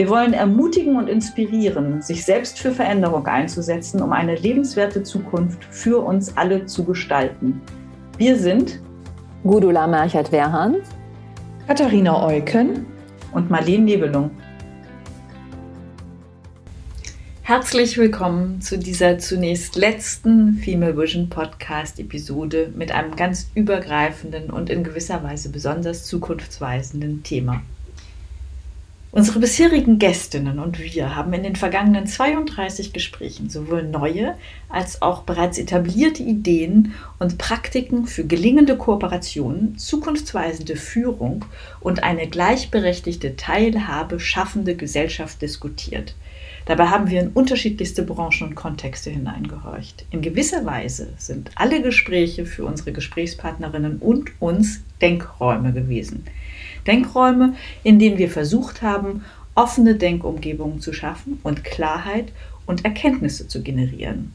Wir wollen ermutigen und inspirieren, sich selbst für Veränderung einzusetzen, um eine lebenswerte Zukunft für uns alle zu gestalten. Wir sind Gudula Merchert-Werhan, Katharina Eucken und Marlene Nebelung. Herzlich willkommen zu dieser zunächst letzten Female Vision Podcast Episode mit einem ganz übergreifenden und in gewisser Weise besonders zukunftsweisenden Thema. Unsere bisherigen Gästinnen und wir haben in den vergangenen 32 Gesprächen sowohl neue als auch bereits etablierte Ideen und Praktiken für gelingende Kooperationen, zukunftsweisende Führung und eine gleichberechtigte Teilhabe schaffende Gesellschaft diskutiert. Dabei haben wir in unterschiedlichste Branchen und Kontexte hineingehorcht. In gewisser Weise sind alle Gespräche für unsere Gesprächspartnerinnen und uns Denkräume gewesen. Denkräume, in denen wir versucht haben, offene Denkumgebungen zu schaffen und Klarheit und Erkenntnisse zu generieren.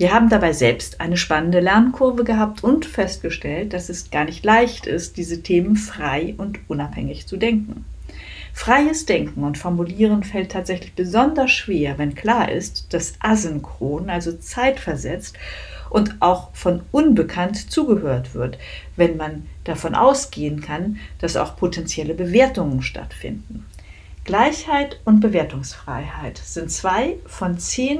Wir haben dabei selbst eine spannende Lernkurve gehabt und festgestellt, dass es gar nicht leicht ist, diese Themen frei und unabhängig zu denken. Freies Denken und Formulieren fällt tatsächlich besonders schwer, wenn klar ist, dass asynchron, also zeitversetzt und auch von unbekannt zugehört wird, wenn man davon ausgehen kann, dass auch potenzielle Bewertungen stattfinden. Gleichheit und Bewertungsfreiheit sind zwei von zehn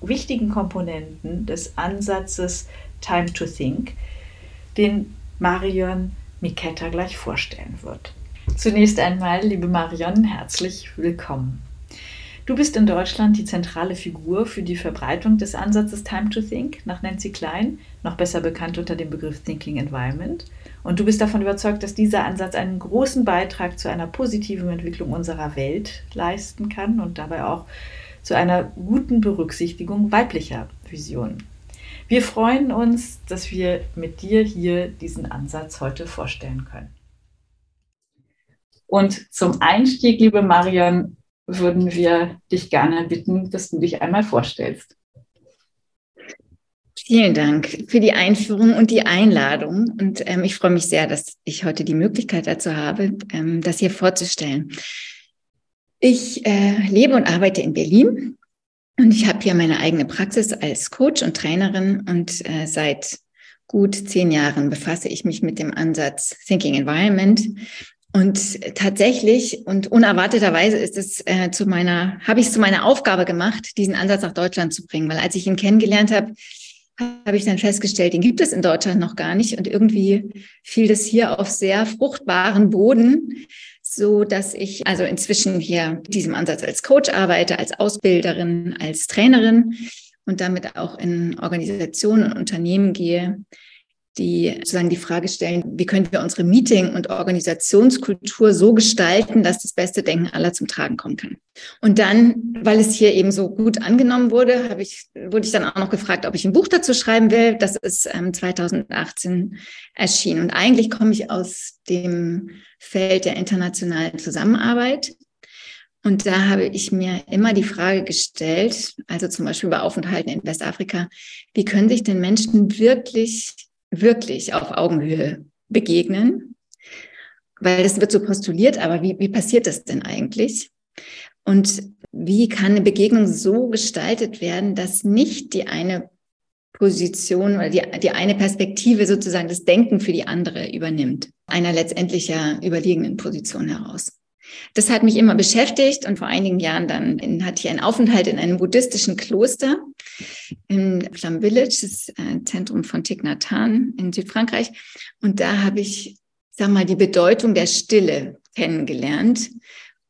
wichtigen Komponenten des Ansatzes Time to Think, den Marion Miketta gleich vorstellen wird. Zunächst einmal, liebe Marion, herzlich willkommen. Du bist in Deutschland die zentrale Figur für die Verbreitung des Ansatzes Time to Think nach Nancy Klein, noch besser bekannt unter dem Begriff Thinking Environment. Und du bist davon überzeugt, dass dieser Ansatz einen großen Beitrag zu einer positiven Entwicklung unserer Welt leisten kann und dabei auch zu einer guten Berücksichtigung weiblicher Visionen. Wir freuen uns, dass wir mit dir hier diesen Ansatz heute vorstellen können. Und zum Einstieg, liebe Marion, würden wir dich gerne bitten, dass du dich einmal vorstellst. Vielen Dank für die Einführung und die Einladung. Und ähm, ich freue mich sehr, dass ich heute die Möglichkeit dazu habe, ähm, das hier vorzustellen. Ich äh, lebe und arbeite in Berlin und ich habe hier meine eigene Praxis als Coach und Trainerin und äh, seit gut zehn Jahren befasse ich mich mit dem Ansatz Thinking Environment, und tatsächlich und unerwarteterweise ist es äh, zu meiner, habe ich es zu meiner Aufgabe gemacht, diesen Ansatz nach Deutschland zu bringen, weil als ich ihn kennengelernt habe, habe ich dann festgestellt, den gibt es in Deutschland noch gar nicht. Und irgendwie fiel das hier auf sehr fruchtbaren Boden, so dass ich also inzwischen hier diesem Ansatz als Coach arbeite, als Ausbilderin, als Trainerin und damit auch in Organisationen und Unternehmen gehe, die sozusagen die Frage stellen, wie können wir unsere Meeting- und Organisationskultur so gestalten, dass das beste Denken aller zum Tragen kommen kann. Und dann, weil es hier eben so gut angenommen wurde, habe ich, wurde ich dann auch noch gefragt, ob ich ein Buch dazu schreiben will. Das ist ähm, 2018 erschienen. Und eigentlich komme ich aus dem Feld der internationalen Zusammenarbeit. Und da habe ich mir immer die Frage gestellt, also zum Beispiel bei Aufenthalten in Westafrika, wie können sich denn Menschen wirklich wirklich auf Augenhöhe begegnen, weil das wird so postuliert, aber wie, wie passiert das denn eigentlich? Und wie kann eine Begegnung so gestaltet werden, dass nicht die eine Position oder die, die eine Perspektive sozusagen das Denken für die andere übernimmt, einer letztendlich ja überliegenden Position heraus. Das hat mich immer beschäftigt und vor einigen Jahren dann in, hatte ich einen Aufenthalt in einem buddhistischen Kloster in Plum Village, das äh, Zentrum von Hanh in Südfrankreich. Und da habe ich, sag mal, die Bedeutung der Stille kennengelernt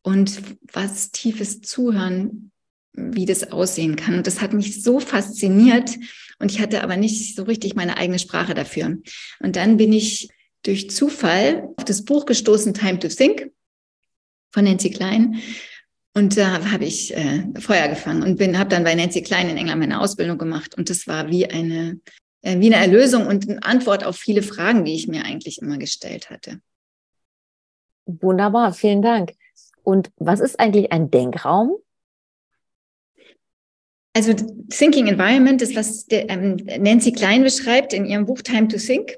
und was tiefes Zuhören, wie das aussehen kann. Und das hat mich so fasziniert und ich hatte aber nicht so richtig meine eigene Sprache dafür. Und dann bin ich durch Zufall auf das Buch gestoßen, Time to Think von Nancy Klein. Und da habe ich äh, Feuer gefangen und bin, habe dann bei Nancy Klein in England meine Ausbildung gemacht. Und das war wie eine, äh, wie eine Erlösung und eine Antwort auf viele Fragen, die ich mir eigentlich immer gestellt hatte. Wunderbar, vielen Dank. Und was ist eigentlich ein Denkraum? Also Thinking Environment ist, was der, ähm, Nancy Klein beschreibt in ihrem Buch Time to Think.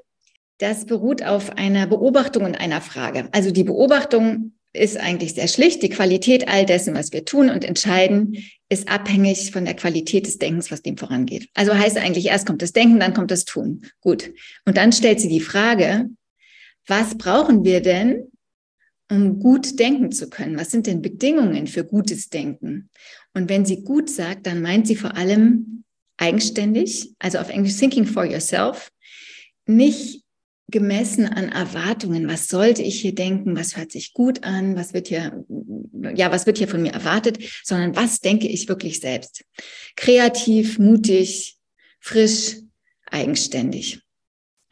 Das beruht auf einer Beobachtung und einer Frage. Also die Beobachtung ist eigentlich sehr schlicht. Die Qualität all dessen, was wir tun und entscheiden, ist abhängig von der Qualität des Denkens, was dem vorangeht. Also heißt eigentlich, erst kommt das Denken, dann kommt das Tun. Gut. Und dann stellt sie die Frage, was brauchen wir denn, um gut denken zu können? Was sind denn Bedingungen für gutes Denken? Und wenn sie gut sagt, dann meint sie vor allem eigenständig, also auf Englisch thinking for yourself, nicht gemessen an Erwartungen. Was sollte ich hier denken? Was hört sich gut an? Was wird hier, ja, was wird hier von mir erwartet? Sondern was denke ich wirklich selbst? Kreativ, mutig, frisch, eigenständig.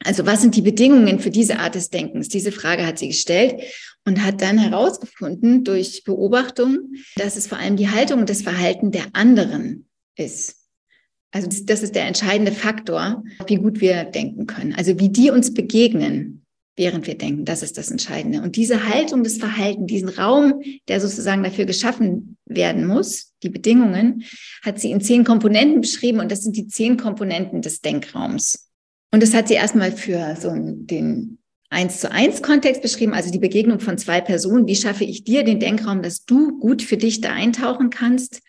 Also was sind die Bedingungen für diese Art des Denkens? Diese Frage hat sie gestellt und hat dann herausgefunden durch Beobachtung, dass es vor allem die Haltung und das Verhalten der anderen ist. Also das, das ist der entscheidende Faktor, wie gut wir denken können. Also wie die uns begegnen, während wir denken, das ist das Entscheidende. Und diese Haltung, das Verhalten, diesen Raum, der sozusagen dafür geschaffen werden muss, die Bedingungen, hat sie in zehn Komponenten beschrieben und das sind die zehn Komponenten des Denkraums. Und das hat sie erstmal für so den eins zu eins Kontext beschrieben, also die Begegnung von zwei Personen. Wie schaffe ich dir den Denkraum, dass du gut für dich da eintauchen kannst?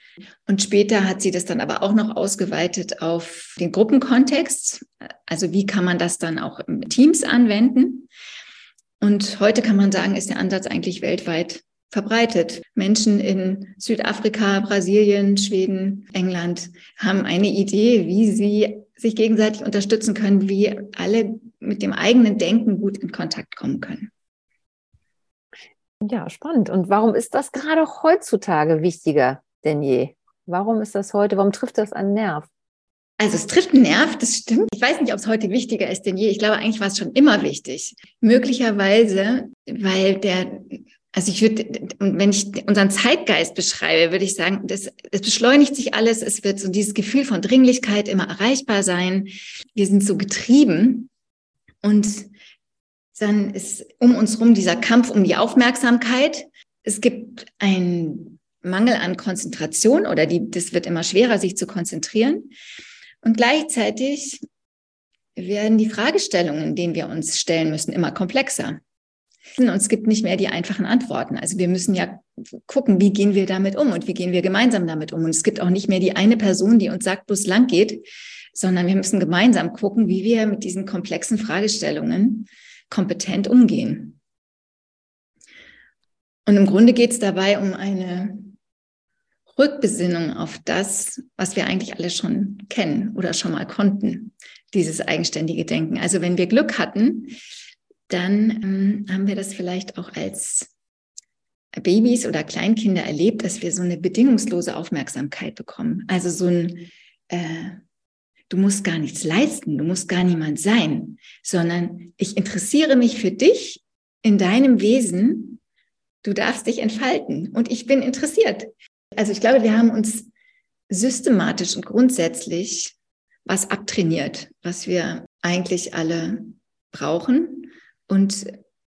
Und später hat sie das dann aber auch noch ausgeweitet auf den Gruppenkontext. Also wie kann man das dann auch im Teams anwenden? Und heute kann man sagen, ist der Ansatz eigentlich weltweit verbreitet. Menschen in Südafrika, Brasilien, Schweden, England haben eine Idee, wie sie sich gegenseitig unterstützen können, wie alle mit dem eigenen Denken gut in Kontakt kommen können. Ja, spannend. Und warum ist das gerade heutzutage wichtiger denn je? Warum ist das heute, warum trifft das einen Nerv? Also es trifft einen Nerv, das stimmt. Ich weiß nicht, ob es heute wichtiger ist denn je. Ich glaube, eigentlich war es schon immer wichtig. Möglicherweise, weil der, also ich würde, wenn ich unseren Zeitgeist beschreibe, würde ich sagen, das, es beschleunigt sich alles. Es wird so dieses Gefühl von Dringlichkeit immer erreichbar sein. Wir sind so getrieben und dann ist um uns rum dieser Kampf um die Aufmerksamkeit. Es gibt einen Mangel an Konzentration oder die, das wird immer schwerer, sich zu konzentrieren. Und gleichzeitig werden die Fragestellungen, denen wir uns stellen müssen, immer komplexer. Und es gibt nicht mehr die einfachen Antworten. Also wir müssen ja gucken, wie gehen wir damit um und wie gehen wir gemeinsam damit um. Und es gibt auch nicht mehr die eine Person, die uns sagt, wo es lang geht, sondern wir müssen gemeinsam gucken, wie wir mit diesen komplexen Fragestellungen kompetent umgehen. Und im Grunde geht es dabei um eine Rückbesinnung auf das, was wir eigentlich alle schon kennen oder schon mal konnten, dieses eigenständige Denken. Also wenn wir Glück hatten, dann ähm, haben wir das vielleicht auch als Babys oder Kleinkinder erlebt, dass wir so eine bedingungslose Aufmerksamkeit bekommen. Also so ein, äh, du musst gar nichts leisten, du musst gar niemand sein, sondern ich interessiere mich für dich in deinem Wesen. Du darfst dich entfalten und ich bin interessiert. Also ich glaube, wir haben uns systematisch und grundsätzlich was abtrainiert, was wir eigentlich alle brauchen. Und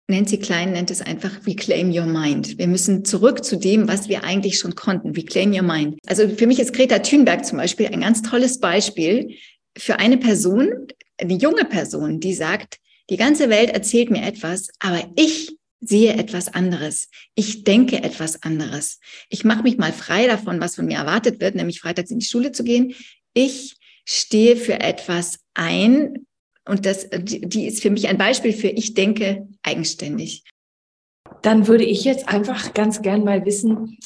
Nancy Klein nennt es einfach Reclaim Your Mind. Wir müssen zurück zu dem, was wir eigentlich schon konnten. Reclaim Your Mind. Also für mich ist Greta Thunberg zum Beispiel ein ganz tolles Beispiel für eine Person, eine junge Person, die sagt, die ganze Welt erzählt mir etwas, aber ich sehe etwas anderes. Ich denke etwas anderes. Ich mache mich mal frei davon, was von mir erwartet wird, nämlich freitags in die Schule zu gehen. Ich stehe für etwas ein und das, die ist für mich ein Beispiel für ich denke eigenständig. Dann würde ich jetzt einfach ganz gern mal wissen,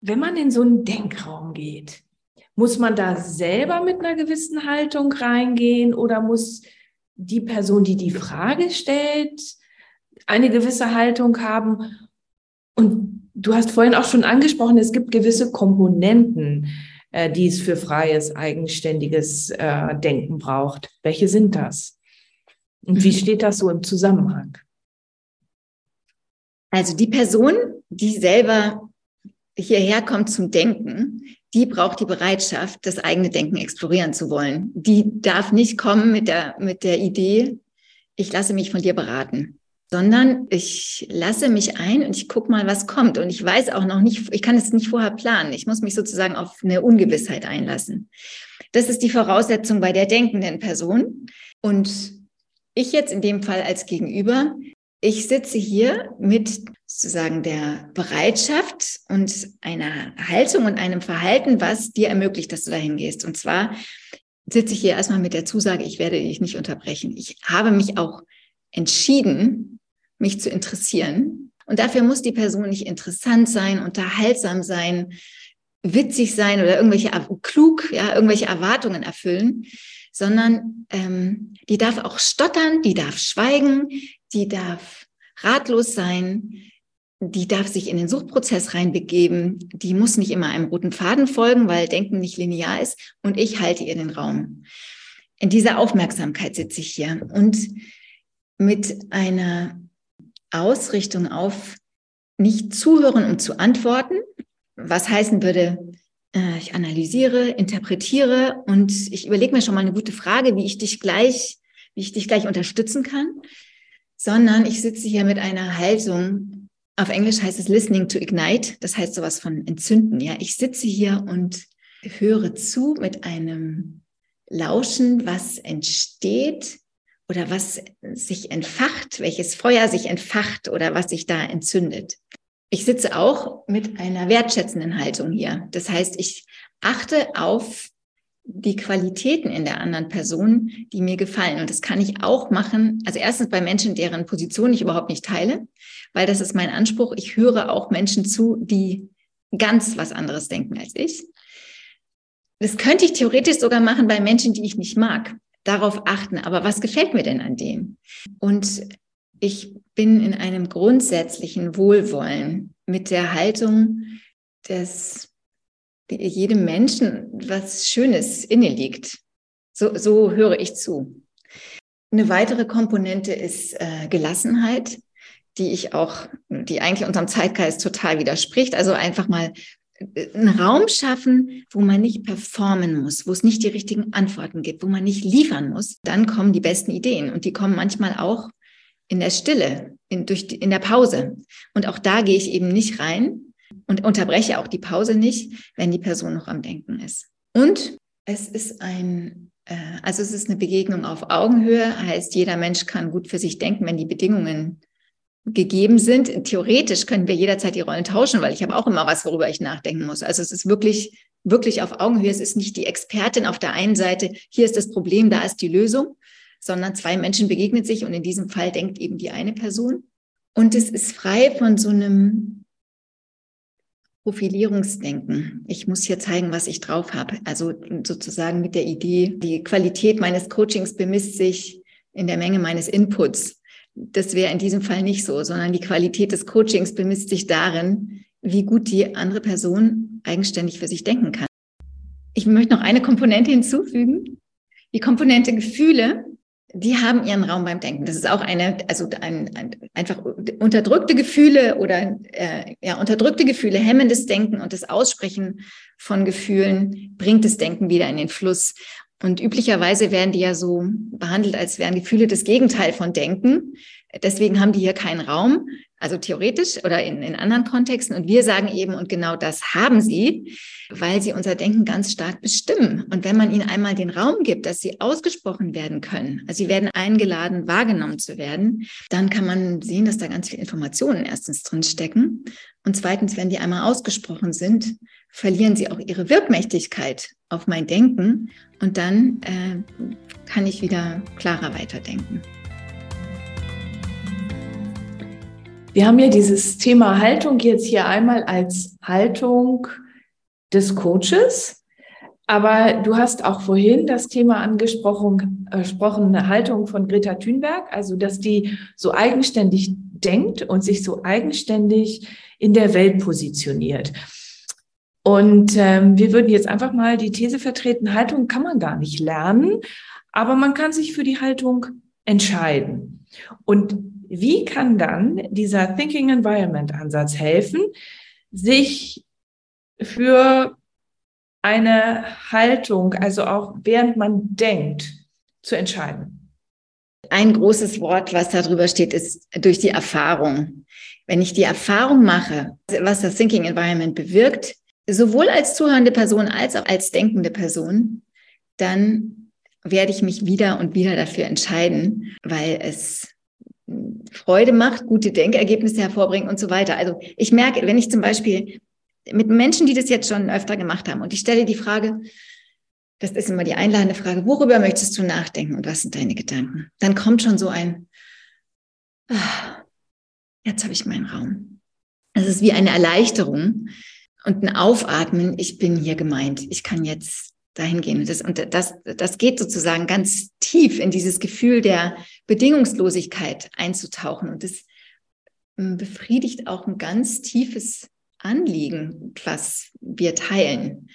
wenn man in so einen Denkraum geht, muss man da selber mit einer gewissen Haltung reingehen oder muss die Person, die die Frage stellt, eine gewisse Haltung haben. Und du hast vorhin auch schon angesprochen, es gibt gewisse Komponenten, äh, die es für freies, eigenständiges äh, Denken braucht. Welche sind das? Und wie mhm. steht das so im Zusammenhang? Also die Person, die selber hierher kommt zum Denken, die braucht die Bereitschaft, das eigene Denken explorieren zu wollen. Die darf nicht kommen mit der, mit der Idee, ich lasse mich von dir beraten, sondern ich lasse mich ein und ich gucke mal, was kommt. Und ich weiß auch noch nicht, ich kann es nicht vorher planen. Ich muss mich sozusagen auf eine Ungewissheit einlassen. Das ist die Voraussetzung bei der denkenden Person. Und ich jetzt in dem Fall als Gegenüber, ich sitze hier mit sozusagen der Bereitschaft und einer Haltung und einem Verhalten, was dir ermöglicht, dass du dahin gehst. Und zwar sitze ich hier erstmal mit der Zusage, ich werde dich nicht unterbrechen. Ich habe mich auch entschieden, mich zu interessieren. Und dafür muss die Person nicht interessant sein, unterhaltsam sein, witzig sein oder irgendwelche klug, ja, irgendwelche Erwartungen erfüllen, sondern ähm, die darf auch stottern, die darf schweigen, die darf ratlos sein, die darf sich in den Suchprozess reinbegeben, die muss nicht immer einem roten Faden folgen, weil Denken nicht linear ist und ich halte ihr den Raum. In dieser Aufmerksamkeit sitze ich hier und mit einer Ausrichtung auf nicht zuhören, um zu antworten, was heißen würde, äh, ich analysiere, interpretiere und ich überlege mir schon mal eine gute Frage, wie ich dich gleich, wie ich dich gleich unterstützen kann, sondern ich sitze hier mit einer Haltung. Auf Englisch heißt es listening to ignite. Das heißt sowas von entzünden. Ja, ich sitze hier und höre zu mit einem Lauschen, was entsteht oder was sich entfacht, welches Feuer sich entfacht oder was sich da entzündet. Ich sitze auch mit einer wertschätzenden Haltung hier. Das heißt, ich achte auf die Qualitäten in der anderen Person, die mir gefallen. Und das kann ich auch machen. Also erstens bei Menschen, deren Position ich überhaupt nicht teile, weil das ist mein Anspruch. Ich höre auch Menschen zu, die ganz was anderes denken als ich. Das könnte ich theoretisch sogar machen bei Menschen, die ich nicht mag. Darauf achten. Aber was gefällt mir denn an denen? Und ich bin in einem grundsätzlichen Wohlwollen mit der Haltung, dass jedem Menschen was Schönes inne liegt. So, so höre ich zu. Eine weitere Komponente ist äh, Gelassenheit, die ich auch, die eigentlich unserem Zeitgeist total widerspricht. Also einfach mal einen Raum schaffen, wo man nicht performen muss, wo es nicht die richtigen Antworten gibt, wo man nicht liefern muss. Dann kommen die besten Ideen und die kommen manchmal auch in der Stille, in, durch die, in der Pause. Und auch da gehe ich eben nicht rein und unterbreche auch die Pause nicht, wenn die Person noch am Denken ist. Und es ist ein, äh, also es ist eine Begegnung auf Augenhöhe, heißt, jeder Mensch kann gut für sich denken, wenn die Bedingungen gegeben sind. Theoretisch können wir jederzeit die Rollen tauschen, weil ich habe auch immer was, worüber ich nachdenken muss. Also es ist wirklich, wirklich auf Augenhöhe. Es ist nicht die Expertin auf der einen Seite, hier ist das Problem, da ist die Lösung, sondern zwei Menschen begegnen sich und in diesem Fall denkt eben die eine Person. Und es ist frei von so einem Profilierungsdenken. Ich muss hier zeigen, was ich drauf habe. Also sozusagen mit der Idee, die Qualität meines Coachings bemisst sich in der Menge meines Inputs. Das wäre in diesem Fall nicht so, sondern die Qualität des Coachings bemisst sich darin, wie gut die andere Person eigenständig für sich denken kann. Ich möchte noch eine Komponente hinzufügen. Die Komponente Gefühle die haben ihren Raum beim Denken. Das ist auch eine, also ein, ein, einfach unterdrückte Gefühle oder äh, ja, unterdrückte Gefühle, hemmendes Denken und das Aussprechen von Gefühlen bringt das Denken wieder in den Fluss. Und üblicherweise werden die ja so behandelt, als wären Gefühle das Gegenteil von Denken. Deswegen haben die hier keinen Raum also theoretisch oder in, in anderen Kontexten. Und wir sagen eben, und genau das haben sie, weil sie unser Denken ganz stark bestimmen. Und wenn man ihnen einmal den Raum gibt, dass sie ausgesprochen werden können, also sie werden eingeladen, wahrgenommen zu werden, dann kann man sehen, dass da ganz viele Informationen erstens drin stecken. Und zweitens, wenn die einmal ausgesprochen sind, verlieren sie auch ihre Wirkmächtigkeit auf mein Denken. Und dann äh, kann ich wieder klarer weiterdenken. Wir haben ja dieses Thema Haltung jetzt hier einmal als Haltung des Coaches. Aber du hast auch vorhin das Thema angesprochen, äh, Haltung von Greta Thunberg, also dass die so eigenständig denkt und sich so eigenständig in der Welt positioniert. Und ähm, wir würden jetzt einfach mal die These vertreten, Haltung kann man gar nicht lernen, aber man kann sich für die Haltung entscheiden. Und wie kann dann dieser Thinking Environment Ansatz helfen, sich für eine Haltung, also auch während man denkt, zu entscheiden? Ein großes Wort, was darüber steht, ist durch die Erfahrung. Wenn ich die Erfahrung mache, was das Thinking Environment bewirkt, sowohl als zuhörende Person als auch als denkende Person, dann werde ich mich wieder und wieder dafür entscheiden, weil es Freude macht, gute Denkergebnisse hervorbringt und so weiter. Also ich merke, wenn ich zum Beispiel mit Menschen, die das jetzt schon öfter gemacht haben und ich stelle die Frage, das ist immer die einladende Frage, worüber möchtest du nachdenken und was sind deine Gedanken? Dann kommt schon so ein, ah, jetzt habe ich meinen Raum. Es ist wie eine Erleichterung und ein Aufatmen. Ich bin hier gemeint. Ich kann jetzt dahin gehen. Und das, und das, das geht sozusagen ganz tief in dieses Gefühl der Bedingungslosigkeit einzutauchen. Und das hm, befriedigt auch ein ganz tiefes Anliegen, was wir teilen.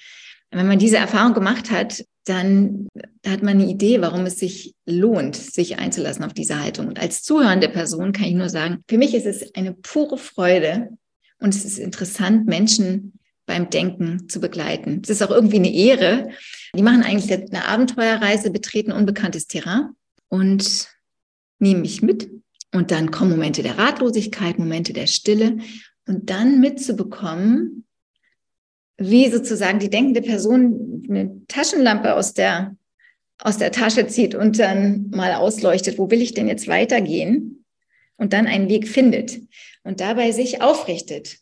Wenn man diese Erfahrung gemacht hat, dann hat man eine Idee, warum es sich lohnt, sich einzulassen auf diese Haltung. Und als zuhörende Person kann ich nur sagen, für mich ist es eine pure Freude und es ist interessant, Menschen beim Denken zu begleiten. Es ist auch irgendwie eine Ehre. Die machen eigentlich eine Abenteuerreise, betreten unbekanntes Terrain und nehmen mich mit. Und dann kommen Momente der Ratlosigkeit, Momente der Stille. Und dann mitzubekommen, wie sozusagen die denkende Person eine Taschenlampe aus der, aus der Tasche zieht und dann mal ausleuchtet, wo will ich denn jetzt weitergehen? Und dann einen Weg findet und dabei sich aufrichtet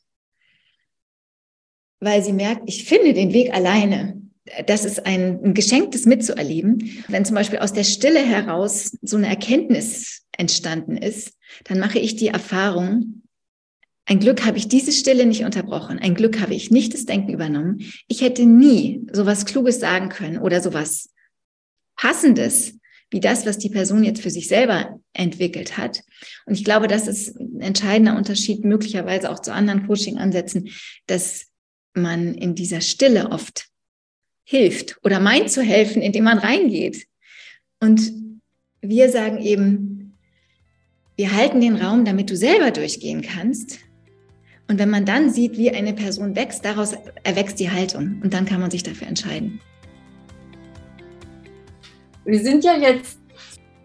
weil sie merkt, ich finde den Weg alleine. Das ist ein, Geschenk, das mitzuerleben. Wenn zum Beispiel aus der Stille heraus so eine Erkenntnis entstanden ist, dann mache ich die Erfahrung, ein Glück habe ich diese Stille nicht unterbrochen. Ein Glück habe ich nicht das Denken übernommen. Ich hätte nie sowas Kluges sagen können oder sowas Passendes wie das, was die Person jetzt für sich selber entwickelt hat. Und ich glaube, das ist ein entscheidender Unterschied möglicherweise auch zu anderen Coaching-Ansätzen, dass man in dieser Stille oft hilft oder meint zu helfen, indem man reingeht. Und wir sagen eben, wir halten den Raum, damit du selber durchgehen kannst. Und wenn man dann sieht, wie eine Person wächst, daraus erwächst die Haltung. Und dann kann man sich dafür entscheiden. Wir sind ja jetzt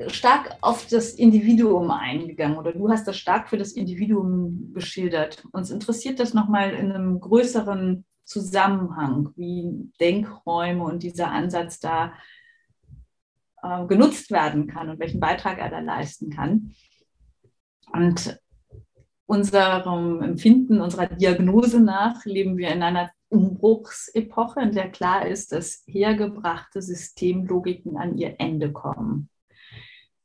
stark auf das Individuum eingegangen oder du hast das stark für das Individuum geschildert. Uns interessiert das nochmal in einem größeren Zusammenhang, wie Denkräume und dieser Ansatz da äh, genutzt werden kann und welchen Beitrag er da leisten kann. Und unserem Empfinden, unserer Diagnose nach leben wir in einer Umbruchsepoche, in der klar ist, dass hergebrachte Systemlogiken an ihr Ende kommen.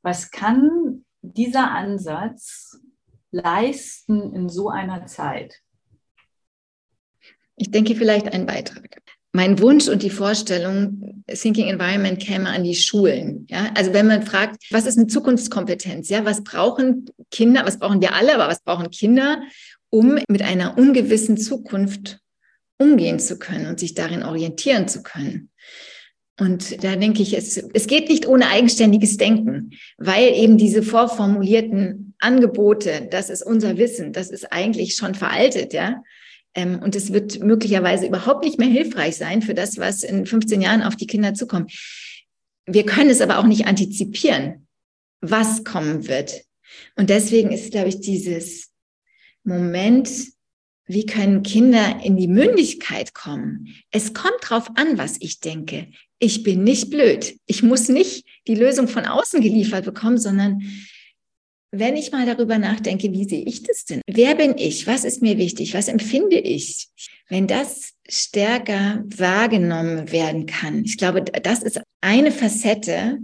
Was kann dieser Ansatz leisten in so einer Zeit? Ich denke vielleicht ein Beitrag. Mein Wunsch und die Vorstellung, Thinking Environment käme an die Schulen. Ja, also wenn man fragt, was ist eine Zukunftskompetenz? Ja, was brauchen Kinder? Was brauchen wir alle? Aber was brauchen Kinder, um mit einer ungewissen Zukunft umgehen zu können und sich darin orientieren zu können? Und da denke ich, es, es geht nicht ohne eigenständiges Denken, weil eben diese vorformulierten Angebote, das ist unser Wissen, das ist eigentlich schon veraltet, ja. Ähm, und es wird möglicherweise überhaupt nicht mehr hilfreich sein für das, was in 15 Jahren auf die Kinder zukommt. Wir können es aber auch nicht antizipieren, was kommen wird. Und deswegen ist, glaube ich, dieses Moment wie können Kinder in die Mündigkeit kommen? Es kommt drauf an, was ich denke. Ich bin nicht blöd. Ich muss nicht die Lösung von außen geliefert bekommen, sondern wenn ich mal darüber nachdenke, wie sehe ich das denn? Wer bin ich? Was ist mir wichtig? Was empfinde ich? Wenn das stärker wahrgenommen werden kann, ich glaube, das ist eine Facette,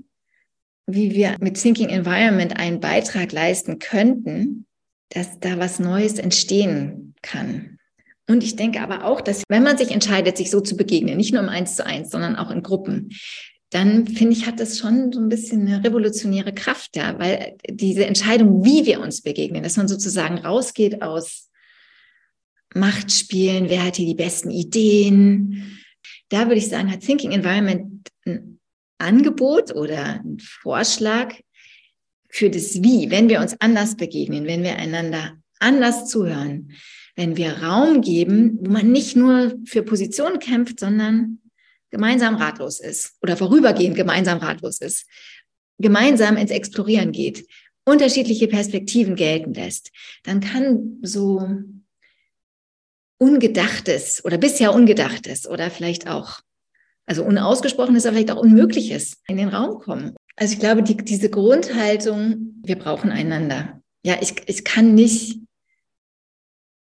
wie wir mit Thinking Environment einen Beitrag leisten könnten, dass da was Neues entstehen kann. Und ich denke aber auch, dass wenn man sich entscheidet, sich so zu begegnen, nicht nur im Eins zu eins, sondern auch in Gruppen, dann finde ich, hat das schon so ein bisschen eine revolutionäre Kraft da, weil diese Entscheidung, wie wir uns begegnen, dass man sozusagen rausgeht aus Machtspielen, wer hat hier die besten Ideen, da würde ich sagen, hat Thinking Environment ein Angebot oder ein Vorschlag, für das Wie, wenn wir uns anders begegnen, wenn wir einander anders zuhören, wenn wir Raum geben, wo man nicht nur für Positionen kämpft, sondern gemeinsam ratlos ist oder vorübergehend gemeinsam ratlos ist, gemeinsam ins Explorieren geht, unterschiedliche Perspektiven gelten lässt, dann kann so Ungedachtes oder bisher Ungedachtes oder vielleicht auch, also Unausgesprochenes, aber vielleicht auch Unmögliches in den Raum kommen. Also ich glaube, die, diese Grundhaltung, wir brauchen einander. Ja, ich, ich kann nicht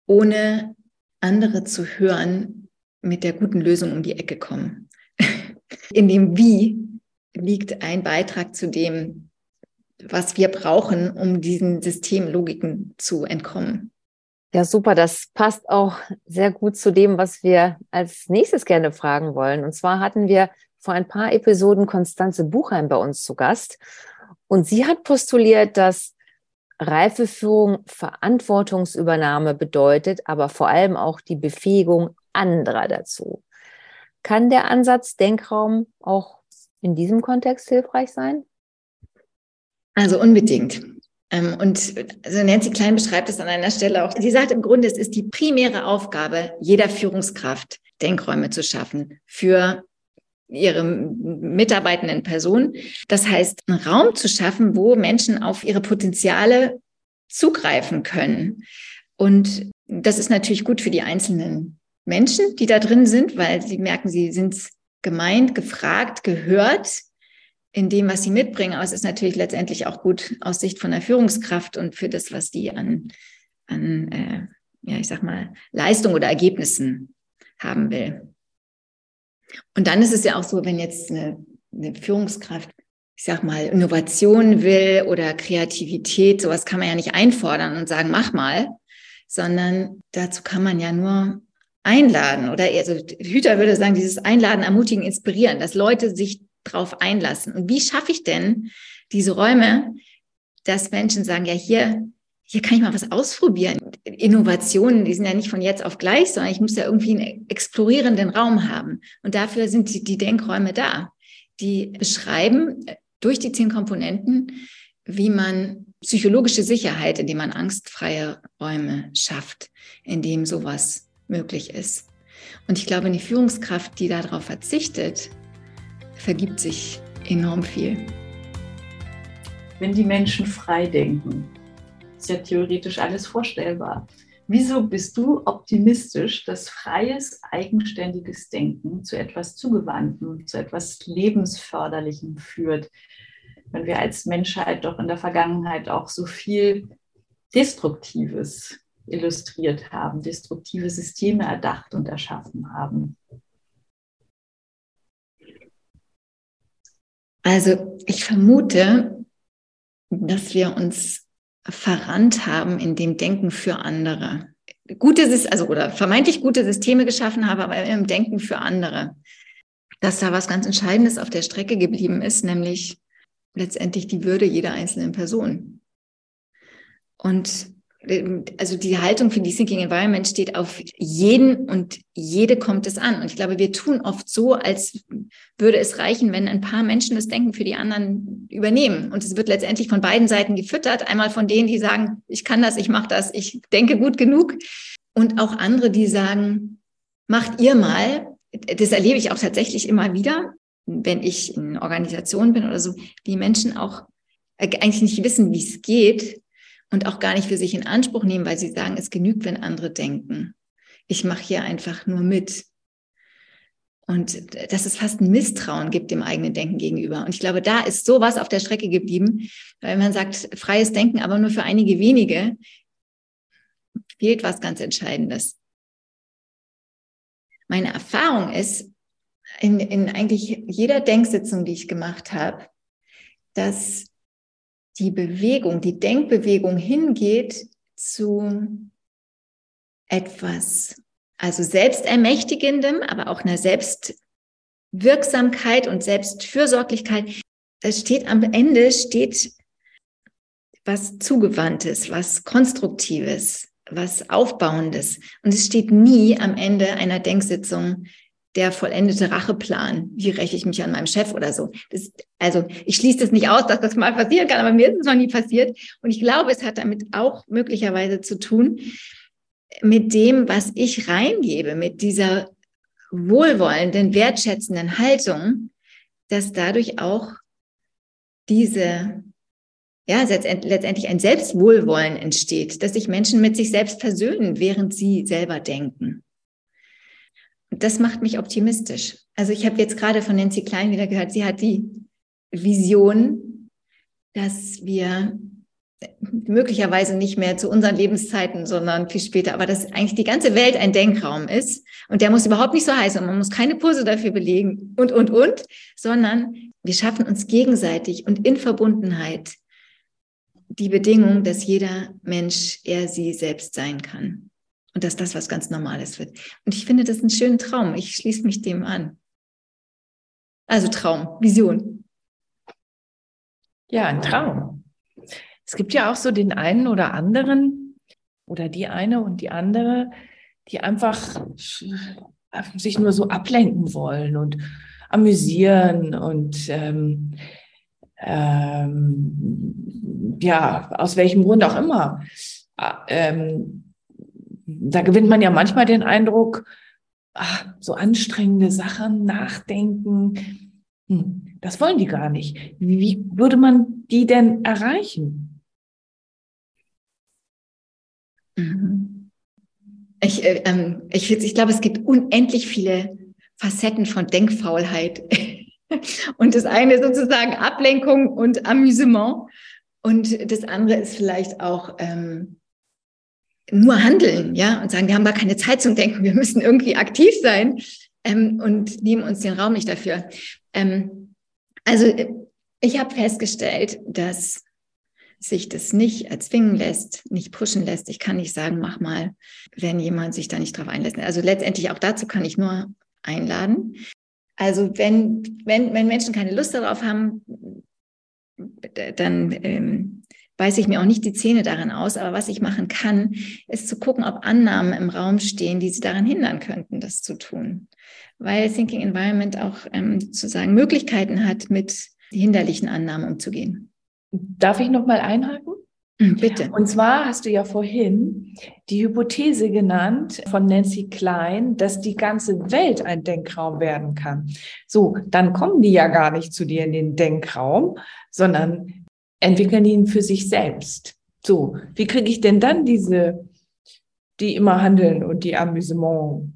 ohne andere zu hören mit der guten Lösung um die Ecke kommen. In dem Wie liegt ein Beitrag zu dem, was wir brauchen, um diesen Systemlogiken zu entkommen. Ja, super. Das passt auch sehr gut zu dem, was wir als nächstes gerne fragen wollen. Und zwar hatten wir vor ein paar Episoden Konstanze Buchheim bei uns zu Gast. Und sie hat postuliert, dass Reifeführung Verantwortungsübernahme bedeutet, aber vor allem auch die Befähigung anderer dazu. Kann der Ansatz Denkraum auch in diesem Kontext hilfreich sein? Also unbedingt. Ähm, und also Nancy Klein beschreibt es an einer Stelle auch. Sie sagt im Grunde, es ist die primäre Aufgabe jeder Führungskraft, Denkräume zu schaffen für ihre mitarbeitenden Personen. Das heißt, einen Raum zu schaffen, wo Menschen auf ihre Potenziale zugreifen können. Und das ist natürlich gut für die einzelnen Menschen, die da drin sind, weil sie merken, sie sind gemeint, gefragt, gehört in dem, was sie mitbringen. Aber es ist natürlich letztendlich auch gut aus Sicht von der Führungskraft und für das, was die an, an äh, ja, ich sag mal, Leistung oder Ergebnissen haben will. Und dann ist es ja auch so, wenn jetzt eine, eine Führungskraft, ich sag mal, Innovation will oder Kreativität, sowas kann man ja nicht einfordern und sagen, mach mal, sondern dazu kann man ja nur einladen oder also Hüter würde sagen, dieses Einladen, ermutigen, inspirieren, dass Leute sich drauf einlassen. Und wie schaffe ich denn diese Räume, dass Menschen sagen, ja, hier, hier kann ich mal was ausprobieren. Innovationen, die sind ja nicht von jetzt auf gleich, sondern ich muss ja irgendwie einen explorierenden Raum haben. Und dafür sind die, die Denkräume da. Die beschreiben durch die zehn Komponenten, wie man psychologische Sicherheit, indem man angstfreie Räume schafft, indem sowas möglich ist. Und ich glaube, eine Führungskraft, die darauf verzichtet, vergibt sich enorm viel. Wenn die Menschen frei denken, ist ja theoretisch alles vorstellbar. Wieso bist du optimistisch, dass freies, eigenständiges Denken zu etwas Zugewandtem, zu etwas Lebensförderlichem führt, wenn wir als Menschheit doch in der Vergangenheit auch so viel Destruktives illustriert haben, destruktive Systeme erdacht und erschaffen haben? Also ich vermute, dass wir uns verrannt haben in dem Denken für andere. Gute, also oder vermeintlich gute Systeme geschaffen haben, aber im Denken für andere. Dass da was ganz Entscheidendes auf der Strecke geblieben ist, nämlich letztendlich die Würde jeder einzelnen Person. Und also die Haltung für die Thinking Environment steht auf jeden und jede kommt es an. Und ich glaube, wir tun oft so, als würde es reichen, wenn ein paar Menschen das Denken für die anderen übernehmen. Und es wird letztendlich von beiden Seiten gefüttert. Einmal von denen, die sagen, ich kann das, ich mache das, ich denke gut genug. Und auch andere, die sagen, macht ihr mal. Das erlebe ich auch tatsächlich immer wieder, wenn ich in Organisationen bin oder so, die Menschen auch eigentlich nicht wissen, wie es geht und auch gar nicht für sich in Anspruch nehmen, weil sie sagen, es genügt, wenn andere denken. Ich mache hier einfach nur mit. Und dass es fast ein Misstrauen gibt dem eigenen Denken gegenüber. Und ich glaube, da ist sowas auf der Strecke geblieben, weil man sagt, freies Denken, aber nur für einige wenige, fehlt was ganz Entscheidendes. Meine Erfahrung ist, in, in eigentlich jeder Denksitzung, die ich gemacht habe, dass die Bewegung, die Denkbewegung hingeht zu etwas, also selbstermächtigendem, aber auch einer Selbstwirksamkeit und Selbstfürsorglichkeit. Es steht am Ende, steht was Zugewandtes, was Konstruktives, was Aufbauendes. Und es steht nie am Ende einer Denksitzung, der vollendete Racheplan. Wie räche ich mich an meinem Chef oder so? Das, also ich schließe das nicht aus, dass das mal passieren kann, aber mir ist es noch nie passiert. Und ich glaube, es hat damit auch möglicherweise zu tun, mit dem, was ich reingebe, mit dieser wohlwollenden, wertschätzenden Haltung, dass dadurch auch diese, ja, letztendlich ein Selbstwohlwollen entsteht, dass sich Menschen mit sich selbst versöhnen, während sie selber denken. Das macht mich optimistisch. Also ich habe jetzt gerade von Nancy Klein wieder gehört, sie hat die Vision, dass wir möglicherweise nicht mehr zu unseren Lebenszeiten, sondern viel später, aber dass eigentlich die ganze Welt ein Denkraum ist und der muss überhaupt nicht so heißen und man muss keine Kurse dafür belegen und, und, und, sondern wir schaffen uns gegenseitig und in Verbundenheit die Bedingung, dass jeder Mensch er sie selbst sein kann und dass das was ganz Normales wird. Und ich finde das einen schönen Traum. Ich schließe mich dem an. Also Traum, Vision. Ja, ein Traum. Es gibt ja auch so den einen oder anderen oder die eine und die andere, die einfach sich nur so ablenken wollen und amüsieren und ähm, ähm, ja, aus welchem Grund auch immer. Ähm, da gewinnt man ja manchmal den Eindruck, ach, so anstrengende Sachen, nachdenken, hm, das wollen die gar nicht. Wie würde man die denn erreichen? Mhm. Ich, äh, ähm, ich, ich glaube, es gibt unendlich viele Facetten von Denkfaulheit. und das eine ist sozusagen Ablenkung und Amüsement. Und das andere ist vielleicht auch ähm, nur handeln, ja, und sagen, wir haben gar keine Zeit zum Denken, wir müssen irgendwie aktiv sein ähm, und nehmen uns den Raum nicht dafür. Ähm, also ich habe festgestellt, dass sich das nicht erzwingen lässt, nicht pushen lässt. Ich kann nicht sagen, mach mal, wenn jemand sich da nicht drauf einlässt. Also letztendlich auch dazu kann ich nur einladen. Also wenn, wenn, wenn Menschen keine Lust darauf haben, dann ähm, beiße ich mir auch nicht die Zähne daran aus. Aber was ich machen kann, ist zu gucken, ob Annahmen im Raum stehen, die sie daran hindern könnten, das zu tun. Weil Thinking Environment auch ähm, sozusagen Möglichkeiten hat, mit hinderlichen Annahmen umzugehen. Darf ich noch mal einhaken? Hm, bitte. Und zwar hast du ja vorhin die Hypothese genannt von Nancy Klein, dass die ganze Welt ein Denkraum werden kann. So, dann kommen die ja gar nicht zu dir in den Denkraum, sondern entwickeln ihn für sich selbst. So, wie kriege ich denn dann diese, die immer handeln und die Amüsement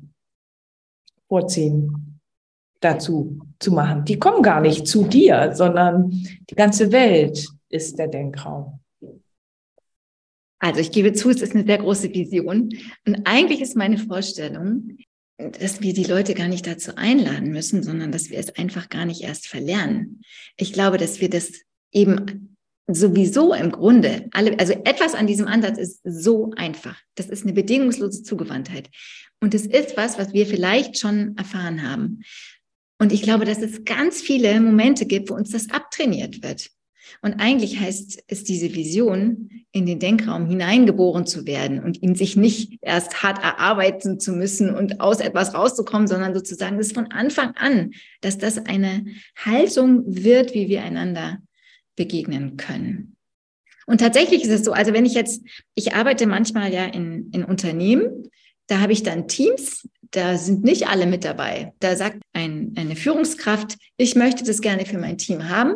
vorziehen, dazu zu machen? Die kommen gar nicht zu dir, sondern die ganze Welt ist der Denkraum. Also ich gebe zu, es ist eine sehr große Vision. Und eigentlich ist meine Vorstellung, dass wir die Leute gar nicht dazu einladen müssen, sondern dass wir es einfach gar nicht erst verlernen. Ich glaube, dass wir das eben sowieso im Grunde alle, also etwas an diesem Ansatz ist so einfach. Das ist eine bedingungslose Zugewandtheit. Und es ist was, was wir vielleicht schon erfahren haben. Und ich glaube, dass es ganz viele Momente gibt, wo uns das abtrainiert wird. Und eigentlich heißt es diese Vision, in den Denkraum hineingeboren zu werden und ihn sich nicht erst hart erarbeiten zu müssen und aus etwas rauszukommen, sondern sozusagen das von Anfang an, dass das eine Haltung wird, wie wir einander begegnen können. Und tatsächlich ist es so, also wenn ich jetzt, ich arbeite manchmal ja in, in Unternehmen, da habe ich dann Teams, da sind nicht alle mit dabei. Da sagt ein, eine Führungskraft, ich möchte das gerne für mein Team haben.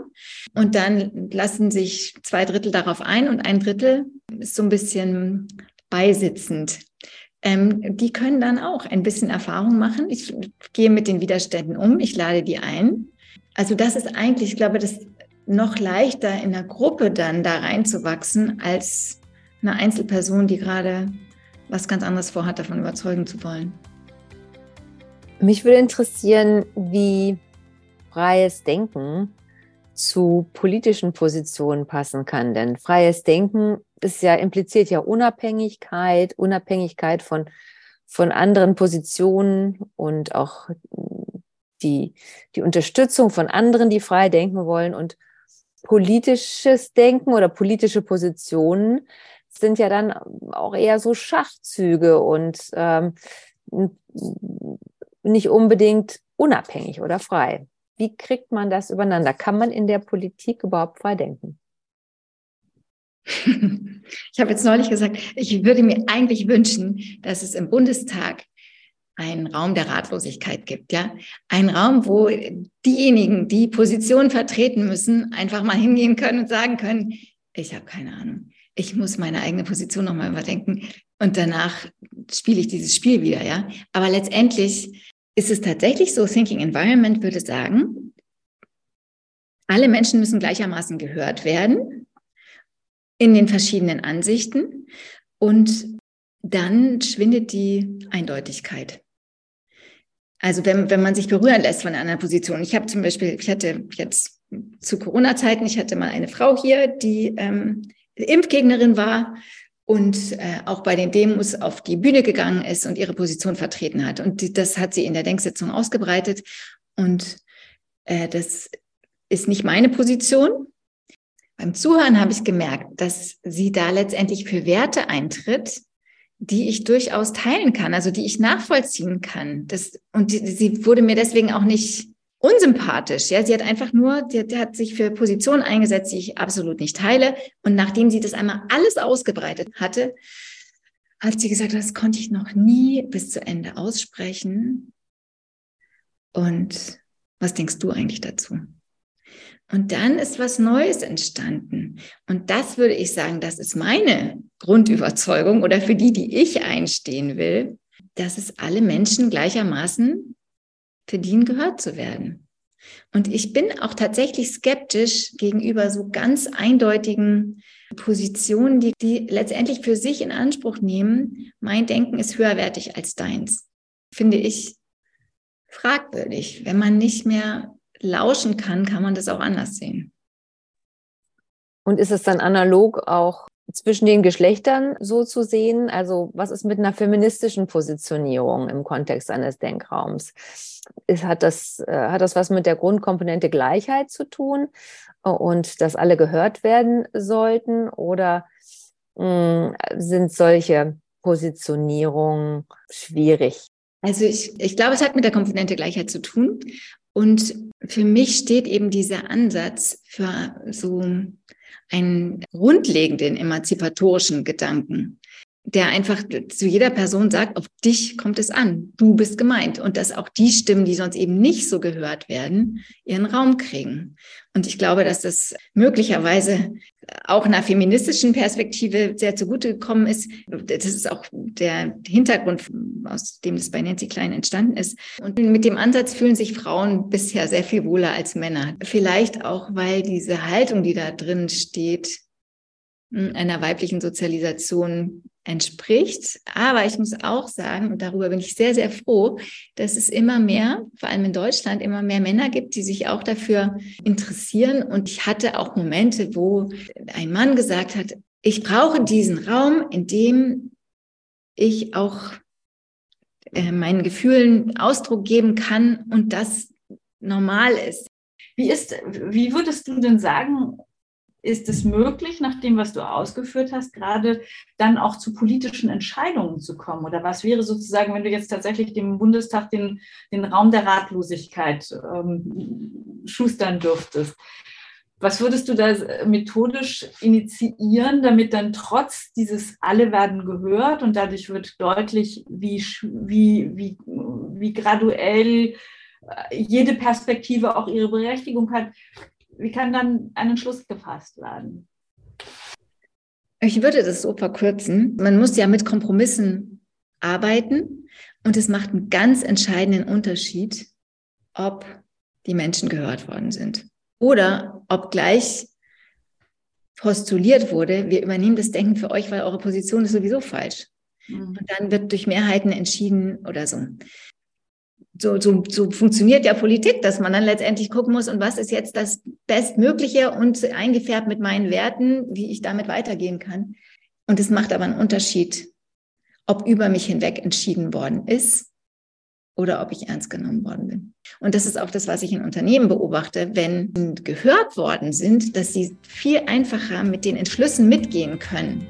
Und dann lassen sich zwei Drittel darauf ein und ein Drittel ist so ein bisschen beisitzend. Ähm, die können dann auch ein bisschen Erfahrung machen. Ich gehe mit den Widerständen um, ich lade die ein. Also das ist eigentlich, ich glaube, das noch leichter in der Gruppe dann da reinzuwachsen als eine Einzelperson, die gerade was ganz anderes vorhat, davon überzeugen zu wollen. Mich würde interessieren, wie freies Denken zu politischen Positionen passen kann. Denn freies Denken ist ja impliziert ja Unabhängigkeit, Unabhängigkeit von, von anderen Positionen und auch die, die Unterstützung von anderen, die frei denken wollen. Und politisches Denken oder politische Positionen sind ja dann auch eher so Schachzüge und ähm, nicht unbedingt unabhängig oder frei. Wie kriegt man das übereinander? Kann man in der Politik überhaupt frei denken? Ich habe jetzt neulich gesagt, ich würde mir eigentlich wünschen, dass es im Bundestag einen Raum der Ratlosigkeit gibt, ja. Ein Raum, wo diejenigen, die Positionen vertreten müssen, einfach mal hingehen können und sagen können, ich habe keine Ahnung. Ich muss meine eigene Position nochmal überdenken und danach spiele ich dieses Spiel wieder, ja. Aber letztendlich ist es tatsächlich so, Thinking Environment würde sagen, alle Menschen müssen gleichermaßen gehört werden in den verschiedenen Ansichten und dann schwindet die Eindeutigkeit. Also wenn, wenn man sich berühren lässt von einer Position. Ich habe zum Beispiel, ich hatte jetzt zu Corona-Zeiten, ich hatte mal eine Frau hier, die ähm, Impfgegnerin war und äh, auch bei den Demos auf die Bühne gegangen ist und ihre Position vertreten hat. Und die, das hat sie in der Denksitzung ausgebreitet. Und äh, das ist nicht meine Position. Beim Zuhören habe ich gemerkt, dass sie da letztendlich für Werte eintritt, die ich durchaus teilen kann, also die ich nachvollziehen kann. Das, und die, sie wurde mir deswegen auch nicht unsympathisch. Ja, sie hat einfach nur, die, die hat sich für Positionen eingesetzt, die ich absolut nicht teile. Und nachdem sie das einmal alles ausgebreitet hatte, hat sie gesagt, das konnte ich noch nie bis zu Ende aussprechen. Und was denkst du eigentlich dazu? Und dann ist was Neues entstanden. Und das würde ich sagen, das ist meine Grundüberzeugung oder für die, die ich einstehen will, dass es alle Menschen gleichermaßen verdienen, gehört zu werden. Und ich bin auch tatsächlich skeptisch gegenüber so ganz eindeutigen Positionen, die, die letztendlich für sich in Anspruch nehmen, mein Denken ist höherwertig als deins. Finde ich fragwürdig, wenn man nicht mehr lauschen kann, kann man das auch anders sehen. Und ist es dann analog auch zwischen den Geschlechtern so zu sehen? Also was ist mit einer feministischen Positionierung im Kontext eines Denkraums? Ist, hat, das, äh, hat das was mit der Grundkomponente Gleichheit zu tun und dass alle gehört werden sollten? Oder mh, hm, sind solche Positionierungen schwierig? Also ich, ich glaube, es hat mit der Komponente Gleichheit zu tun. Und für mich steht eben dieser Ansatz für so einen grundlegenden emanzipatorischen Gedanken, der einfach zu jeder Person sagt, auf dich kommt es an, du bist gemeint und dass auch die Stimmen, die sonst eben nicht so gehört werden, ihren Raum kriegen. Und ich glaube, dass das möglicherweise auch einer feministischen Perspektive sehr zugute gekommen ist. Das ist auch der Hintergrund, aus dem das bei Nancy Klein entstanden ist. Und mit dem Ansatz fühlen sich Frauen bisher sehr viel wohler als Männer. Vielleicht auch, weil diese Haltung, die da drin steht, einer weiblichen Sozialisation entspricht. Aber ich muss auch sagen, und darüber bin ich sehr, sehr froh, dass es immer mehr, vor allem in Deutschland, immer mehr Männer gibt, die sich auch dafür interessieren. Und ich hatte auch Momente, wo ein Mann gesagt hat, ich brauche diesen Raum, in dem ich auch äh, meinen Gefühlen Ausdruck geben kann und das normal ist. Wie ist, wie würdest du denn sagen, ist es möglich, nach dem, was du ausgeführt hast, gerade dann auch zu politischen Entscheidungen zu kommen? Oder was wäre sozusagen, wenn du jetzt tatsächlich dem Bundestag den, den Raum der Ratlosigkeit ähm, schustern dürftest? Was würdest du da methodisch initiieren, damit dann trotz dieses alle werden gehört und dadurch wird deutlich, wie, wie, wie, wie graduell äh, jede Perspektive auch ihre Berechtigung hat, wie kann dann ein Entschluss gefasst werden? Ich würde das so verkürzen. Man muss ja mit Kompromissen arbeiten und es macht einen ganz entscheidenden Unterschied, ob die Menschen gehört worden sind oder ob gleich postuliert wurde, wir übernehmen das Denken für euch, weil eure Position ist sowieso falsch. Mhm. Und dann wird durch Mehrheiten entschieden oder so so, so, so funktioniert ja Politik, dass man dann letztendlich gucken muss, und was ist jetzt das Bestmögliche und eingefärbt mit meinen Werten, wie ich damit weitergehen kann. Und es macht aber einen Unterschied, ob über mich hinweg entschieden worden ist oder ob ich ernst genommen worden bin. Und das ist auch das, was ich in Unternehmen beobachte, wenn gehört worden sind, dass sie viel einfacher mit den Entschlüssen mitgehen können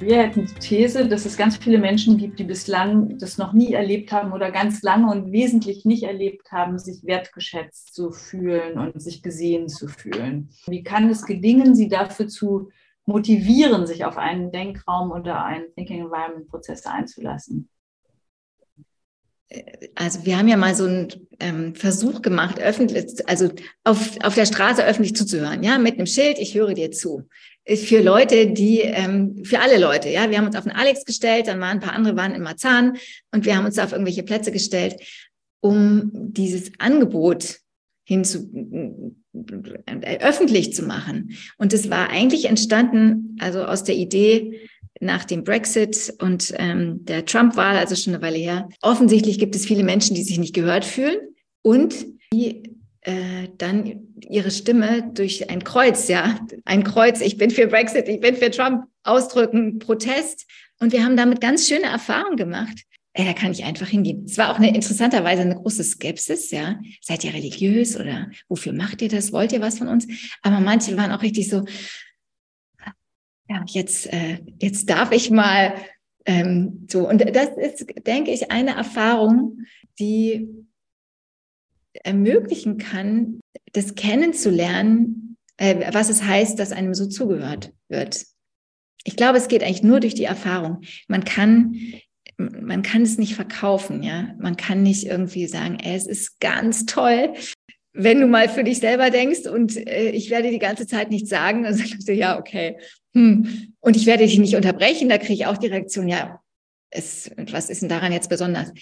Wir hätten die These, dass es ganz viele Menschen gibt, die bislang das noch nie erlebt haben oder ganz lange und wesentlich nicht erlebt haben, sich wertgeschätzt zu fühlen und sich gesehen zu fühlen. Wie kann es gelingen, sie dafür zu motivieren, sich auf einen Denkraum oder einen Thinking Environment Prozess einzulassen? also wir haben ja mal so einen ähm, Versuch gemacht, öffentlich, also auf, auf der Straße öffentlich zuzuhören, ja, mit einem Schild, ich höre dir zu. Für Leute, die, ähm, für alle Leute, ja, wir haben uns auf den Alex gestellt, dann waren ein paar andere waren in Marzahn und wir haben uns auf irgendwelche Plätze gestellt, um dieses Angebot hinzu äh, öffentlich zu machen. Und es war eigentlich entstanden, also aus der Idee, nach dem Brexit und ähm, der Trump-Wahl, also schon eine Weile her. Offensichtlich gibt es viele Menschen, die sich nicht gehört fühlen und die äh, dann ihre Stimme durch ein Kreuz, ja, ein Kreuz, ich bin für Brexit, ich bin für Trump, ausdrücken, Protest. Und wir haben damit ganz schöne Erfahrungen gemacht. Ey, da kann ich einfach hingehen. Es war auch eine interessanterweise eine große Skepsis, ja. Seid ihr religiös oder wofür macht ihr das? Wollt ihr was von uns? Aber manche waren auch richtig so, ja, jetzt, äh, jetzt darf ich mal ähm, so. Und das ist, denke ich, eine Erfahrung, die ermöglichen kann, das kennenzulernen, äh, was es heißt, dass einem so zugehört wird. Ich glaube, es geht eigentlich nur durch die Erfahrung. Man kann, man kann es nicht verkaufen, ja. Man kann nicht irgendwie sagen, ey, es ist ganz toll, wenn du mal für dich selber denkst und äh, ich werde die ganze Zeit nichts sagen, dann sagst du, ja, okay, hm. Und ich werde dich nicht unterbrechen, da kriege ich auch die Reaktion, ja, es, was ist denn daran jetzt besonders?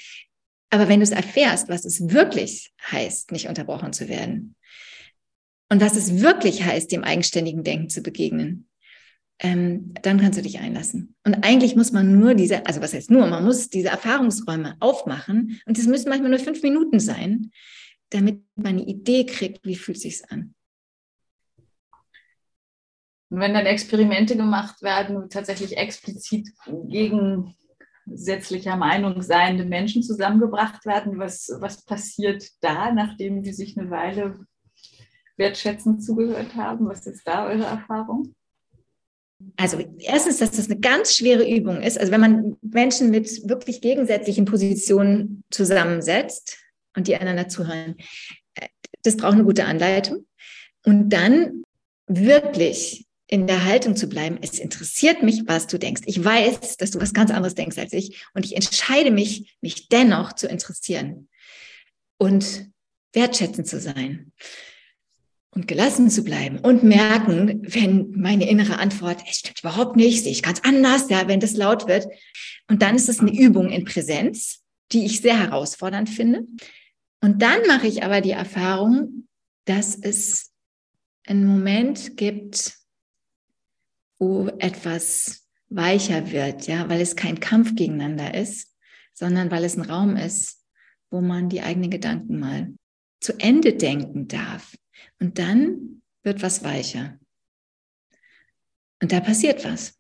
Aber wenn du es erfährst, was es wirklich heißt, nicht unterbrochen zu werden und was es wirklich heißt, dem eigenständigen Denken zu begegnen, ähm, dann kannst du dich einlassen. Und eigentlich muss man nur diese, also was heißt nur, man muss diese Erfahrungsräume aufmachen und es müssen manchmal nur fünf Minuten sein, damit man eine Idee kriegt, wie fühlt sich's an. Und wenn dann Experimente gemacht werden, tatsächlich explizit gegensätzlicher Meinung seiende Menschen zusammengebracht werden, was, was passiert da, nachdem die sich eine Weile wertschätzend zugehört haben? Was ist da eure Erfahrung? Also erstens, dass das eine ganz schwere Übung ist. Also wenn man Menschen mit wirklich gegensätzlichen Positionen zusammensetzt und die einander zuhören, äh, das braucht eine gute Anleitung. Und dann wirklich in der Haltung zu bleiben, es interessiert mich, was du denkst. Ich weiß, dass du was ganz anderes denkst als ich und ich entscheide mich, mich dennoch zu interessieren und wertschätzend zu sein und gelassen zu bleiben und merken, wenn meine innere Antwort, es stimmt überhaupt nicht, sehe ich ganz anders, ja, wenn das laut wird. Und dann ist es eine Übung in Präsenz, die ich sehr herausfordernd finde. Und dann mache ich aber die Erfahrung, dass es einen Moment gibt, wo etwas weicher wird, ja, weil es kein Kampf gegeneinander ist, sondern weil es ein Raum ist, wo man die eigenen Gedanken mal zu Ende denken darf. Und dann wird was weicher. Und da passiert was.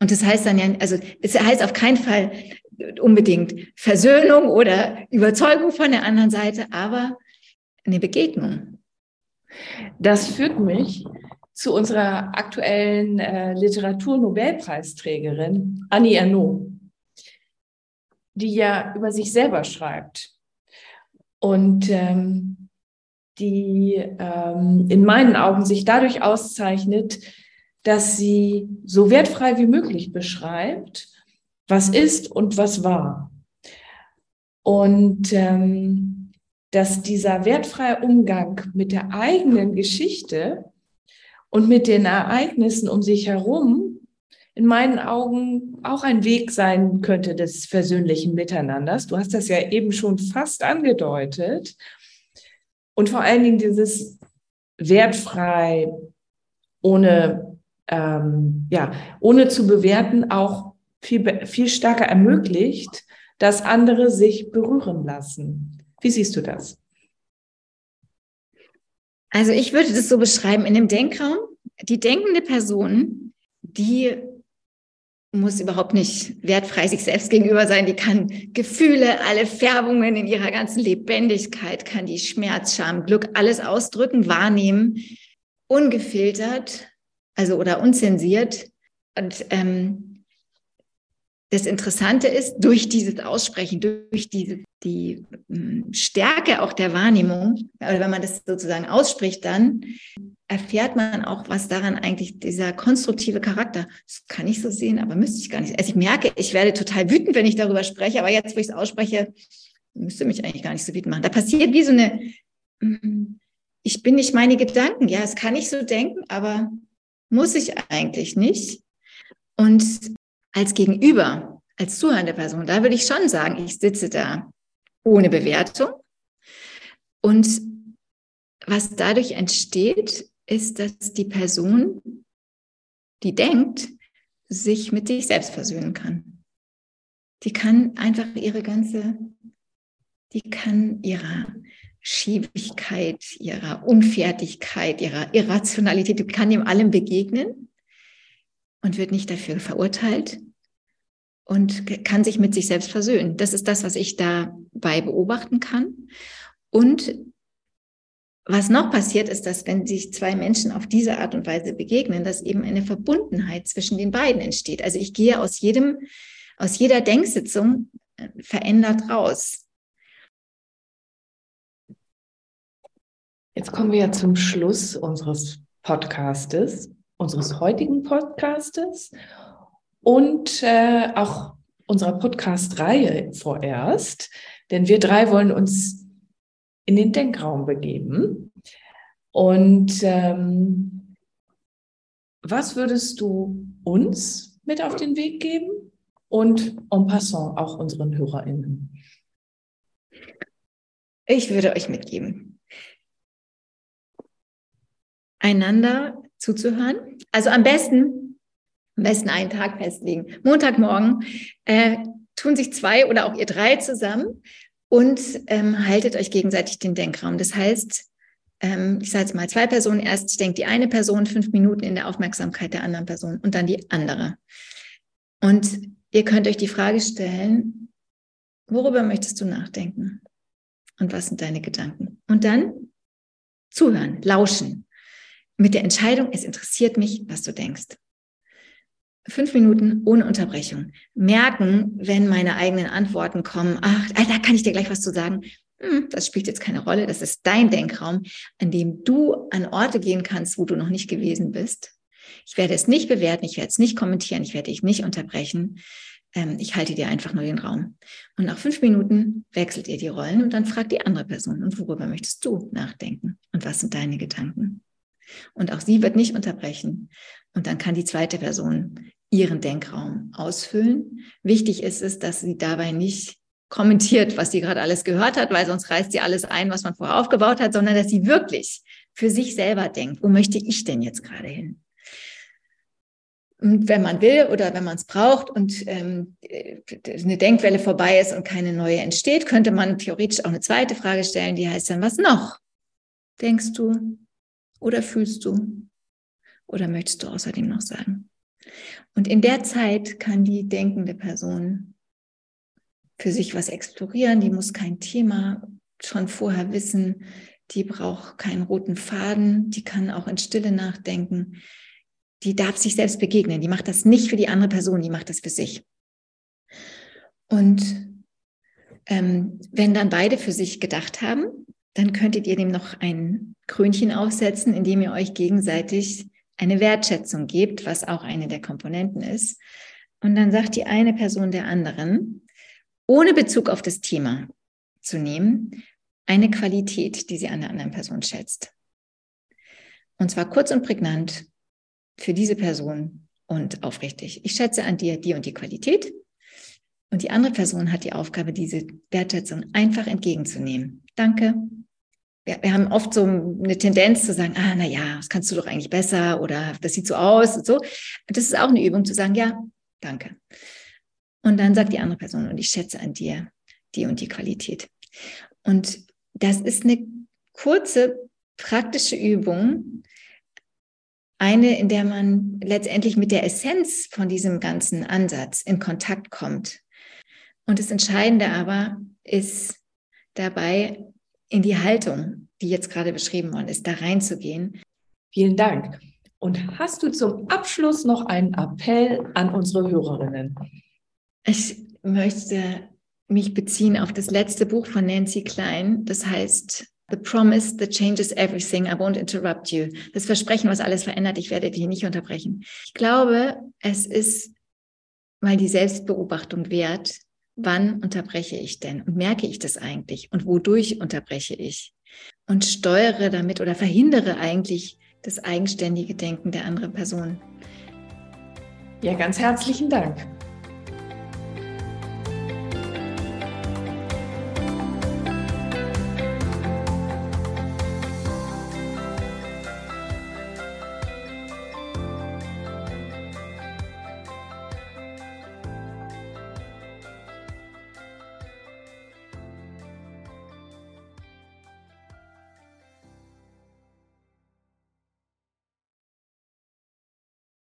Und das heißt dann ja, also es heißt auf keinen Fall unbedingt Versöhnung oder Überzeugung von der anderen Seite, aber eine Begegnung. Das führt mich zu unserer aktuellen äh, Literatur-Nobelpreisträgerin Annie Ernaux, die ja über sich selber schreibt und ähm, die ähm, in meinen Augen sich dadurch auszeichnet, dass sie so wertfrei wie möglich beschreibt, was ist und was war. Und ähm, dass dieser wertfreie Umgang mit der eigenen Geschichte und mit den Ereignissen um sich herum in meinen Augen auch ein Weg sein könnte des versöhnlichen Miteinanders. Du hast das ja eben schon fast angedeutet. Und vor allen Dingen dieses wertfrei, ohne, ähm, ja, ohne zu bewerten, auch viel, viel stärker ermöglicht, dass andere sich berühren lassen. Wie siehst du das? Also ich würde das so beschreiben, in dem Denkraum, die denkende Person, die muss überhaupt nicht wertfrei sich selbst gegenüber sein. Die kann Gefühle, alle Färbungen in ihrer ganzen Lebendigkeit, kann die Schmerz, Scham, Glück, alles ausdrücken, wahrnehmen, ungefiltert, also oder unzensiert. Und ähm, das Interessante ist, durch dieses Aussprechen, durch diese, die hm, Stärke auch der Wahrnehmung, oder wenn man das sozusagen ausspricht, dann erfährt man auch, was daran eigentlich dieser konstruktive Charakter, das kann ich so sehen, aber müsste ich gar nicht. Also ich merke, ich werde total wütend, wenn ich darüber spreche, aber jetzt, wo ich es ausspreche, müsste mich eigentlich gar nicht so wütend machen. Da passiert wie so eine, hm, ich bin nicht meine Gedanken. Ja, es kann ich so denken, aber muss ich eigentlich nicht. Und als Gegenüber, als zuhörende Person, da würde ich schon sagen, ich sitze da ohne Bewertung. Und was dadurch entsteht, ist, dass die Person, die denkt, sich mit sich selbst versöhnen kann. Die kann einfach ihre ganze, die kann ihrer Schiebigkeit, ihrer Unfertigkeit, ihrer Irrationalität, die kann dem allem begegnen und wird nicht dafür verurteilt und kann sich mit sich selbst versöhnen. Das ist das, was ich dabei beobachten kann. Und was noch passiert, ist, dass wenn sich zwei Menschen auf diese Art und Weise begegnen, dass eben eine Verbundenheit zwischen den beiden entsteht. Also ich gehe aus jedem, aus jeder Denksitzung äh, verändert raus. Jetzt kommen wir ja zum Schluss unseres Podcastes unseres heutigen Podcastes und äh, auch unserer Podcast-Reihe vorerst, denn wir drei wollen uns in den Denkraum begeben. Und ähm, was würdest du uns mit auf den Weg geben und en passant auch unseren HörerInnen? Ich würde euch mitgeben, einander zuzuhören. Also am besten, am besten einen Tag festlegen. Montagmorgen äh, tun sich zwei oder auch ihr drei zusammen und ähm, haltet euch gegenseitig den Denkraum. Das heißt, ähm, ich sage jetzt mal zwei Personen, erst denkt die eine Person fünf Minuten in der Aufmerksamkeit der anderen Person und dann die andere. Und ihr könnt euch die Frage stellen, worüber möchtest du nachdenken? Und was sind deine Gedanken? Und dann zuhören, lauschen mit der Entscheidung, es interessiert mich, was du denkst. Fünf Minuten ohne Unterbrechung. Merken, wenn meine eigenen Antworten kommen, ach, da kann ich dir gleich was zu sagen. Hm, das spielt jetzt keine Rolle. Das ist dein Denkraum, an dem du an Orte gehen kannst, wo du noch nicht gewesen bist. Ich werde es nicht bewerten, ich werde es nicht kommentieren, ich werde dich nicht unterbrechen. Ähm, ich halte dir einfach nur den Raum. Und nach fünf Minuten wechselt ihr die Rollen und dann fragt die andere Person, und worüber möchtest du nachdenken? Und was sind deine Gedanken? Und auch sie wird nicht unterbrechen. Und dann kann die zweite Person ihren Denkraum ausfüllen. Wichtig ist es, dass sie dabei nicht kommentiert, was sie gerade alles gehört hat, weil sonst reißt sie alles ein, was man vorher aufgebaut hat, sondern dass sie wirklich für sich selber denkt, wo möchte ich denn jetzt gerade hin? Und wenn man will oder wenn man es braucht und ähm, eine Denkwelle vorbei ist und keine neue entsteht, könnte man theoretisch auch eine zweite Frage stellen, die heißt dann, was noch? Denkst du, oder fühlst du? Oder möchtest du außerdem noch sagen? Und in der Zeit kann die denkende Person für sich was explorieren. Die muss kein Thema schon vorher wissen. Die braucht keinen roten Faden. Die kann auch in Stille nachdenken. Die darf sich selbst begegnen. Die macht das nicht für die andere Person. Die macht das für sich. Und ähm, wenn dann beide für sich gedacht haben, dann könntet ihr dem noch ein Krönchen aufsetzen, indem ihr euch gegenseitig eine Wertschätzung gebt, was auch eine der Komponenten ist. Und dann sagt die eine Person der anderen, ohne Bezug auf das Thema zu nehmen, eine Qualität, die sie an der anderen Person schätzt. Und zwar kurz und prägnant für diese Person und aufrichtig. Ich schätze an dir die und die Qualität. Und die andere Person hat die Aufgabe, diese Wertschätzung einfach entgegenzunehmen. Danke, wir, wir haben oft so eine Tendenz zu sagen, ah, na ja, das kannst du doch eigentlich besser oder das sieht so aus und so. Das ist auch eine Übung zu sagen, ja, danke. Und dann sagt die andere Person, und ich schätze an dir die und die Qualität. Und das ist eine kurze, praktische Übung, eine, in der man letztendlich mit der Essenz von diesem ganzen Ansatz in Kontakt kommt. Und das Entscheidende aber ist dabei, in die Haltung, die jetzt gerade beschrieben worden ist, da reinzugehen. Vielen Dank. Und hast du zum Abschluss noch einen Appell an unsere Hörerinnen? Ich möchte mich beziehen auf das letzte Buch von Nancy Klein. Das heißt The Promise that changes everything. I won't interrupt you. Das Versprechen, was alles verändert. Ich werde dich nicht unterbrechen. Ich glaube, es ist mal die Selbstbeobachtung wert. Wann unterbreche ich denn? Und merke ich das eigentlich? Und wodurch unterbreche ich? Und steuere damit oder verhindere eigentlich das eigenständige Denken der anderen Person. Ja, ganz herzlichen Dank.